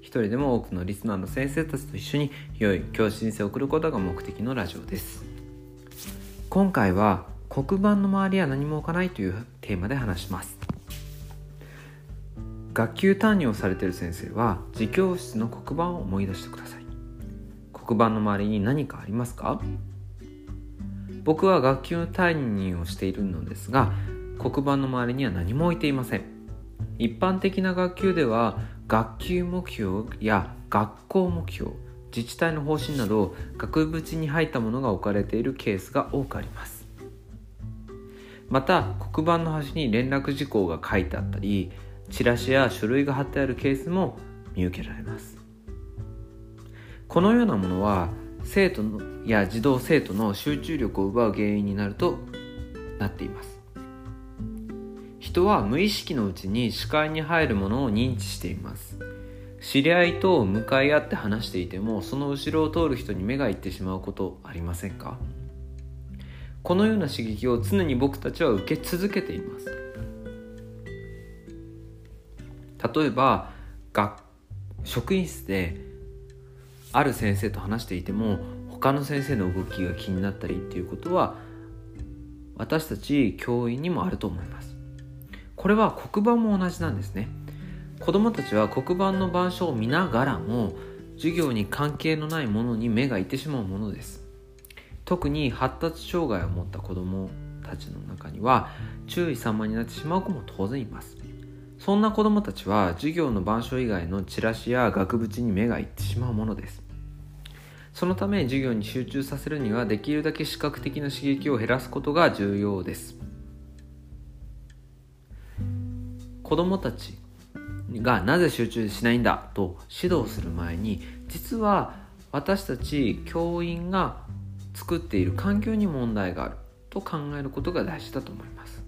一人でも多くのリスナーの先生たちと一緒に良い教師人生を送ることが目的のラジオです。今回は黒板の周りは何も置かないというテーマで話します。学級担任をされている先生は自教室の黒板を思い出してください。黒板の周りに何かありますか？僕は学級担任をしているのですが黒板の周りには何も置いていません。一般的な学級では学級目標や学校目標自治体の方針など額縁に入ったものが置かれているケースが多くあります。また黒板の端に連絡事項が書いてあったりチラシや書類が貼ってあるケースも見受けられます。このようなものは生徒のや児童生徒の集中力を奪う原因になるとなっています。人は無意識のうちに視界に入るものを認知しています。知り合いと向かい合って話していてもその後ろを通る人に目がいってしまうことありませんか？このような刺激を常に僕たちは受け続けています。例えば学職員室である先生と話していても他の先生の動きが気になったりっていうことは私たち教員にもあると思います。これは黒板も同じなんですね。子どもたちは黒板の板書を見ながらも授業に関係のないものに目がいってしまうものです。特に発達障害を持った子どもたちの中には注意散漫になってしまう子も当然います。そんな子どもたちは授業の板書以外のチラシや額縁に目がいってしまうものです。そのため授業に集中させるにはできるだけ視覚的な刺激を減らすことが重要です。子どもたちがなぜ集中しないんだと指導する前に実は私たち教員が作っている環境に問題があると考えることが大事だと思います。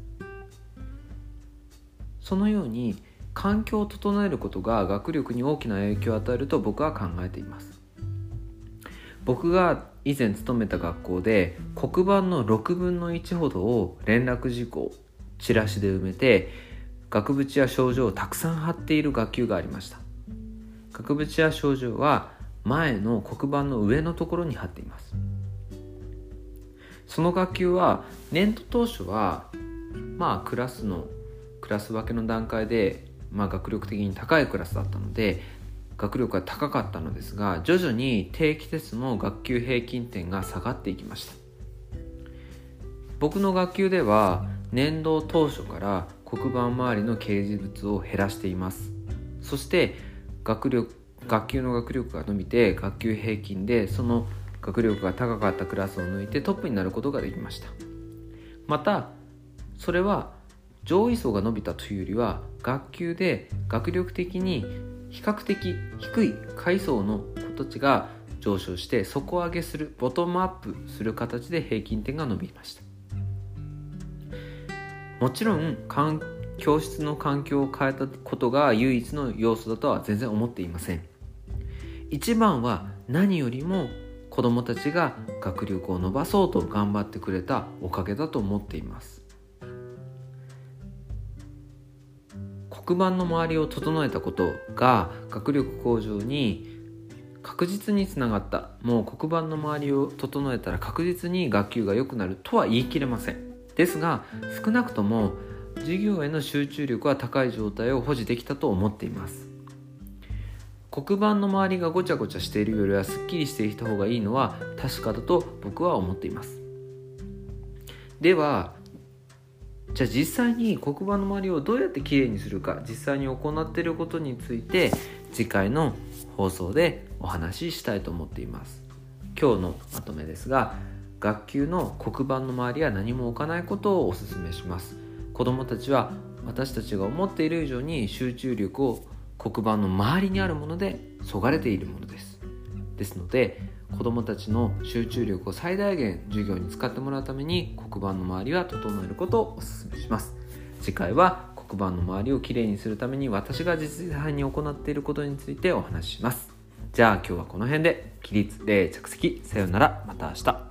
そのように環境を整えることが学力に大きな影響を与えると僕は考えています。僕が以前勤めた学校で黒板の6分の1ほどを連絡事項チラシで埋めて額縁や症状をたくさん貼っている学級がありました。額縁や症状は前の黒板の上のところに貼っています。その学級は年度当初はまあクラスのクラス分けの段階で、まあ、学力的に高いクラスだったので学力が高かったのですが徐々に定期テストの学級平均点が下がっていきました。僕の学級では年度当初から黒板周りの掲示物を減らしています。そして学力学級の学力が伸びて学級平均でその学力が高かったクラスを抜いてトップになることができました。またそれは上位層が伸びたというよりは学級で学力的に比較的低い階層の子たちが上昇して底上げするボトムアップする形で平均点が伸びました。もちろん教室の環境を変えたことが唯一の要素だとは全然思っていません。一番は何よりも子どもたちが学力を伸ばそうと頑張ってくれたおかげだと思っています。黒板の周りを整えたことが学力向上に確実につながった。もう黒板の周りを整えたら確実に学級が良くなるとは言い切れません。ですが少なくとも授業への集中力は高い状態を保持できたと思っています。黒板の周りがごちゃごちゃしているよりはすっきりしていた方がいいのは確かだと僕は思っています。ではじゃあ実際に黒板の周りをどうやってきれいにするか実際に行っていることについて次回の放送でお話ししたいと思っています。今日のまとめですが学級の黒板の周りは何も置かないことをお勧めします。子どもたちは私たちが思っている以上に集中力を黒板の周りにあるものでそがれているものです。ですので子どもたちの集中力を最大限授業に使ってもらうために黒板の周りは整えることをお勧めします。次回は黒板の周りをきれいにするために私が実際に行っていることについてお話しします。じゃあ今日はこの辺で。起立例着席。さようなら。また明日。